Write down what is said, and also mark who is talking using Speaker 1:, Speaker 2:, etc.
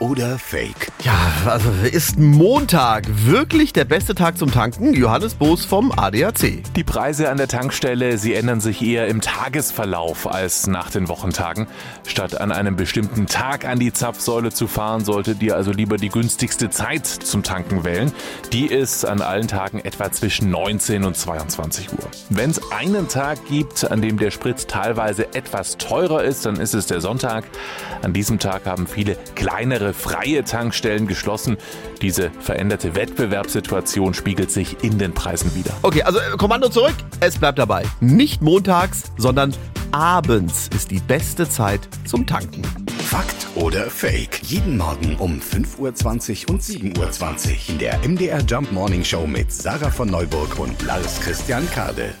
Speaker 1: oder Fake?
Speaker 2: Ja, also ist Montag wirklich der beste Tag zum Tanken? Johannes Boos vom ADAC.
Speaker 3: Die Preise an der Tankstelle, sie ändern sich eher im Tagesverlauf als nach den Wochentagen. Statt an einem bestimmten Tag an die Zapfsäule zu fahren, solltet ihr also lieber die günstigste Zeit zum Tanken wählen. Die ist an allen Tagen etwa zwischen 19 und 22 Uhr. Wenn es einen Tag gibt, an dem der Sprit teilweise etwas teurer ist, dann ist es der Sonntag. An diesem Tag haben viele kleinere freie Tankstellen geschlossen. Diese veränderte Wettbewerbssituation spiegelt sich in den Preisen wieder.
Speaker 2: Okay, also äh, Kommando zurück. Es bleibt dabei. Nicht montags, sondern abends ist die beste Zeit zum Tanken.
Speaker 1: Fakt oder Fake? Jeden Morgen um 5.20 Uhr und 7.20 Uhr in der MDR Jump Morning Show mit Sarah von Neuburg und Lars Christian Kade.